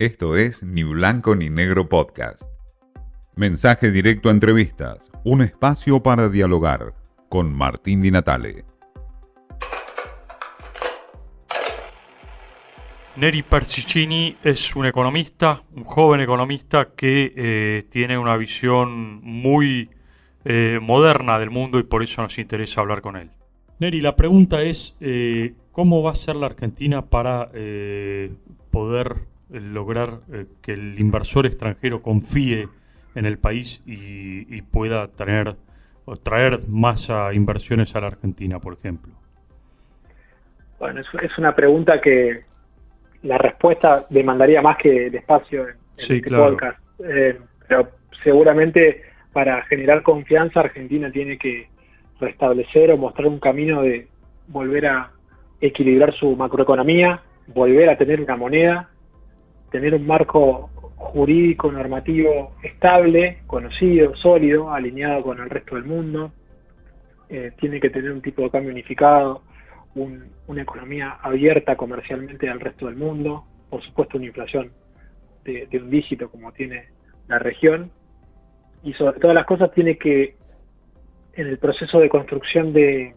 Esto es Ni Blanco ni Negro Podcast. Mensaje directo a entrevistas, un espacio para dialogar con Martín Di Natale. Neri Percicini es un economista, un joven economista que eh, tiene una visión muy eh, moderna del mundo y por eso nos interesa hablar con él. Neri, la pregunta es, eh, ¿cómo va a ser la Argentina para poder lograr que el inversor extranjero confíe en el país y, pueda tener o traer más inversiones a la Argentina, por ejemplo? Bueno, es una pregunta que, la respuesta demandaría más que el espacio en, este podcast. Eh, pero seguramente para generar confianza Argentina tiene que restablecer o mostrar un camino de volver a equilibrar su macroeconomía, volver a tener una moneda, tener un marco jurídico, normativo estable, conocido, sólido, alineado con el resto del mundo. Eh, tiene que tener un tipo de cambio unificado, una economía abierta comercialmente al resto del mundo, por supuesto una inflación de, un dígito como tiene la región, y sobre todas las cosas tiene que, en el proceso de construcción de,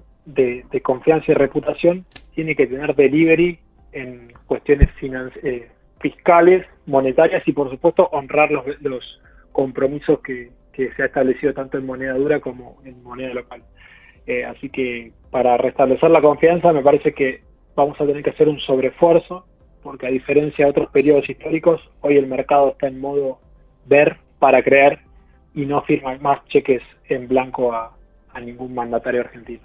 confianza y reputación, tiene que tener delivery en cuestiones eh, fiscales, monetarias y por supuesto honrar los, compromisos que se ha establecido tanto en moneda dura como en moneda local. Eh, así que para restablecer la confianza me parece que vamos a tener que hacer un sobreesfuerzo, porque a diferencia de otros periodos históricos, hoy el mercado está en modo ver para creer y no firma más cheques en blanco a, ningún mandatario argentino.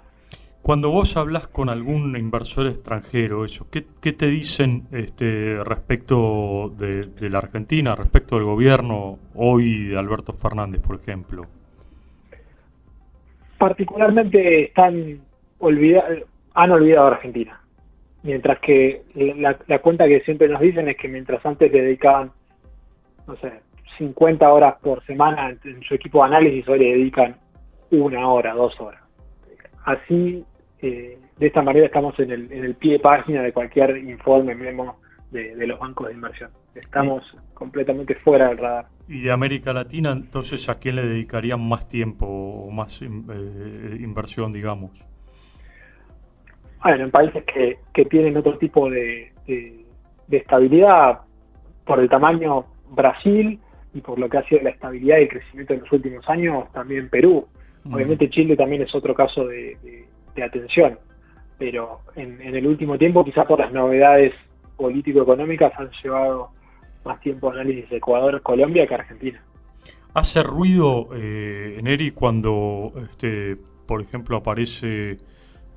Cuando vos hablas con algún inversor extranjero, eso, ¿qué, te dicen este, respecto de, la Argentina, respecto del gobierno hoy de Alberto Fernández, por ejemplo? particularmente están han olvidado a Argentina. Mientras que la, cuenta que siempre nos dicen es que mientras antes le dedicaban, no sé, 50 horas por semana en, su equipo de análisis, hoy le dedican una hora, dos horas. Así, eh, de esta manera estamos en el, en el pie de página de cualquier informe, memo de, los bancos de inversión. Estamos completamente fuera del radar. ¿Y de América Latina, entonces, a quién le dedicarían más tiempo o más eh, inversión, digamos? Bueno, en países que, que tienen otro tipo de, estabilidad, por el tamaño Brasil y por lo que ha sido la estabilidad y el crecimiento en los últimos años, también Perú. Obviamente Chile también es otro caso de, atención, pero en, el último tiempo, quizás por las novedades político-económicas han llevado más tiempo análisis de Ecuador, Colombia que Argentina. ¿Hace ruido, eh, Neri, cuando, este, por ejemplo, aparece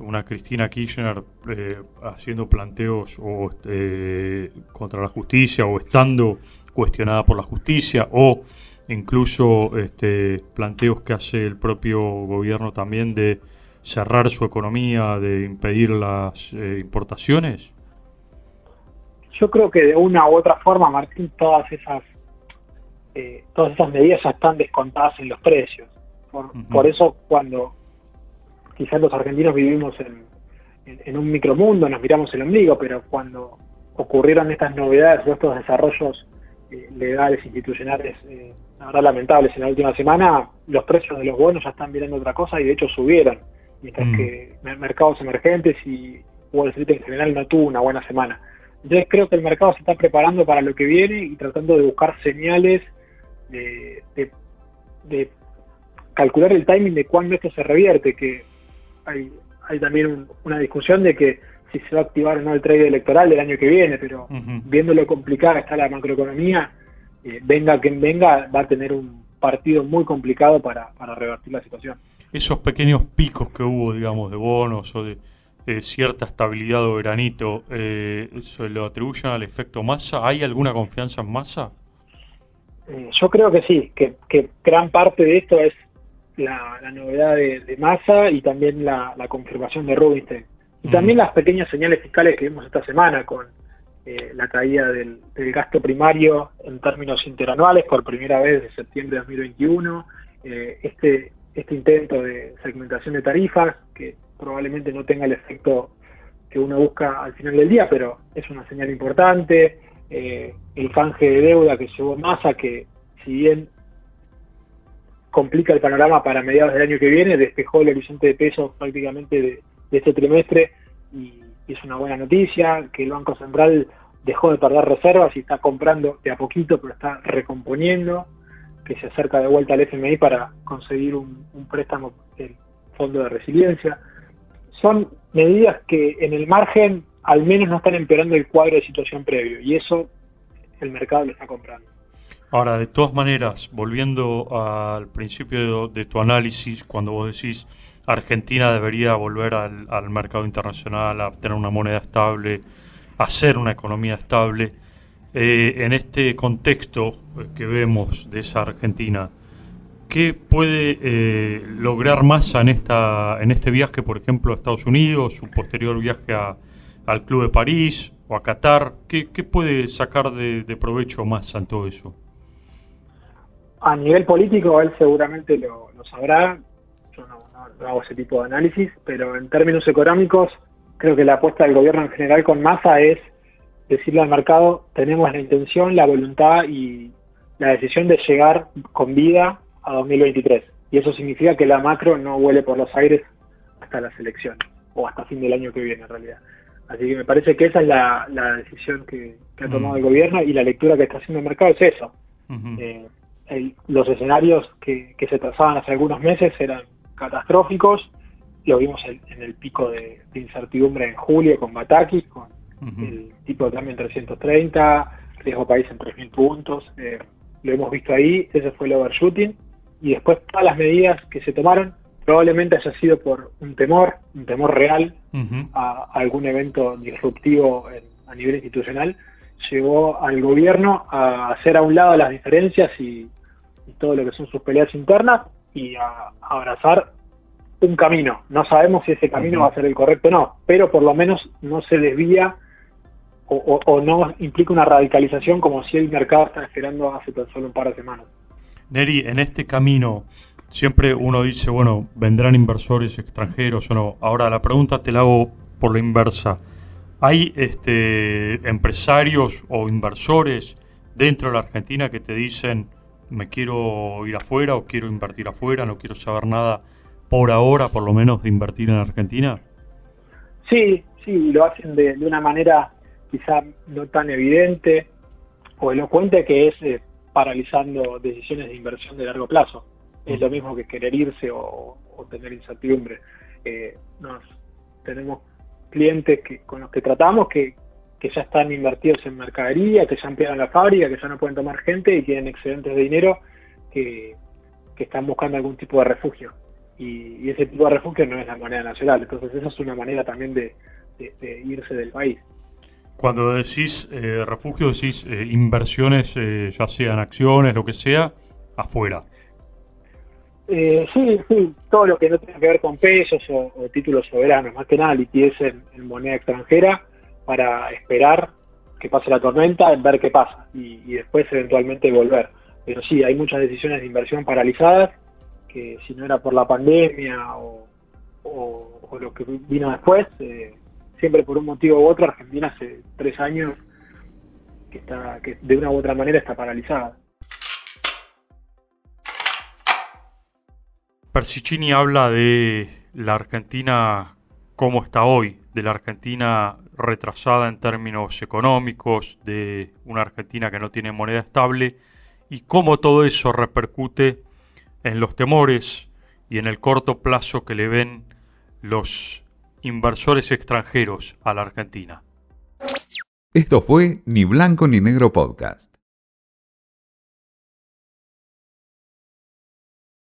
una Cristina Kirchner eh, haciendo planteos o, este, contra la justicia o estando cuestionada por la justicia o incluso este, planteos que hace el propio gobierno también de cerrar su economía, de impedir las eh, importaciones? yo creo que de una u otra forma, Martín, todas esas eh, todas esas medidas ya están descontadas en los precios. Por, eso cuando quizás los argentinos vivimos en, en, un micromundo, nos miramos el ombligo, pero cuando ocurrieron estas novedades o estos desarrollos eh, legales, institucionales, eh, lamentables en la última semana, los precios de los bonos ya están mirando otra cosa y de hecho subieron, mientras mm. que mercados emergentes y Wall Street en general no tuvo una buena semana. Entonces creo que el mercado se está preparando para lo que viene y tratando de buscar señales de, calcular el timing de cuándo esto se revierte, que hay, hay también una discusión de que si se va a activar o no el trade electoral del año que viene, pero viendo lo complicada está la macroeconomía, eh, venga quien venga, va a tener un partido muy complicado para, para revertir la situación. Esos pequeños picos que hubo, digamos, de bonos o de, eh, cierta estabilidad o granito, eh, ¿se lo atribuyen al efecto masa? ¿Hay alguna confianza en masa? Eh, yo creo que sí, que, gran parte de esto es la, novedad de, masa y también la, confirmación de Rubinstein. Y mm. también las pequeñas señales fiscales que vimos esta semana con la caída del, gasto primario en términos interanuales por primera vez desde septiembre de 2021, este, este intento de segmentación de tarifas que probablemente no tenga el efecto que uno busca al final del día, pero es una señal importante. eh, el canje de deuda que llevó Massa, que si bien complica el panorama para mediados del año que viene, despejó el horizonte de pesos prácticamente de, este trimestre y, es una buena noticia, que el Banco Central dejó de perder reservas y está comprando de a poquito, pero está recomponiendo, que se acerca de vuelta al FMI para conseguir un, préstamo del Fondo de Resiliencia. Son medidas que en el margen al menos no están empeorando el cuadro de situación previo y eso el mercado lo está comprando. Ahora, de todas maneras, volviendo al principio de, tu análisis, cuando vos decís Argentina debería volver al, mercado internacional, a tener una moneda estable, a ser una economía estable, eh, en este contexto que vemos de esa Argentina, ¿qué puede eh, lograr Massa en, esta, en este viaje, por ejemplo, a Estados Unidos, su posterior viaje al Club de París o a Qatar? ¿Qué, puede sacar de, provecho Massa en todo eso? A nivel político, él seguramente lo, sabrá. Yo no, hago ese tipo de análisis, pero en términos económicos, creo que la apuesta del gobierno en general con Massa es decirle al mercado, tenemos la intención, la voluntad y la decisión de llegar con vida a 2023. Y eso significa que la macro no vuele por los aires hasta las elecciones, o hasta fin del año que viene en realidad. Así que me parece que esa es la, decisión que, ha tomado el gobierno y la lectura que está haciendo el mercado es eso. Eh, los escenarios que, se trazaban hace algunos meses eran catastróficos, lo vimos en, el pico de, incertidumbre en julio con Bataki, con el tipo de cambio en 330, riesgo país en 3.000 puntos, eh, lo hemos visto ahí, ese fue el overshooting, y después todas las medidas que se tomaron probablemente haya sido por un temor, un temor real a, algún evento disruptivo a nivel institucional, llevó al gobierno a hacer a un lado las diferencias y, todo lo que son sus peleas internas y a, abrazar un camino. No sabemos si ese camino va a ser el correcto o no, pero por lo menos no se desvía o, o, no implica una radicalización como si el mercado está esperando hace tan solo un par de semanas. Neri, en este camino siempre uno dice, bueno, vendrán inversores extranjeros o no. Ahora la pregunta te la hago por la inversa. ¿Hay este, empresarios o inversores dentro de la Argentina que te dicen, me quiero ir afuera o quiero invertir afuera, no quiero saber nada por ahora, por lo menos, de invertir en Argentina? Sí, sí, lo hacen de, una manera quizá no tan evidente o elocuente que es eh, paralizando decisiones de inversión de largo plazo. Es lo mismo que querer irse o, tener incertidumbre. Eh, nos, tenemos clientes que, con los que tratamos que, ya están invertidos en mercadería, que ya ampliaron la fábrica, que ya no pueden tomar gente y tienen excedentes de dinero que, están buscando algún tipo de refugio. Y, ese tipo de refugio no es la moneda nacional. Entonces esa es una manera también de, irse del país. Cuando decís eh, refugio, decís eh, inversiones, eh, ya sean acciones, lo que sea, afuera. Eh, sí, sí, todo lo que no tenga que ver con pesos o, títulos soberanos, más que nada liquidez en, moneda extranjera para esperar que pase la tormenta, ver qué pasa y, después eventualmente volver. Pero sí, hay muchas decisiones de inversión paralizadas que si no era por la pandemia o, lo que vino después, eh, siempre por un motivo u otro, Argentina hace tres años que, está, que de una u otra manera está paralizada. Persicini habla de la Argentina como está hoy, de la Argentina retrasada en términos económicos, de una Argentina que no tiene moneda estable y cómo todo eso repercute en los temores y en el corto plazo que le ven los inversores extranjeros a la Argentina. Esto fue Ni Blanco ni Negro Podcast.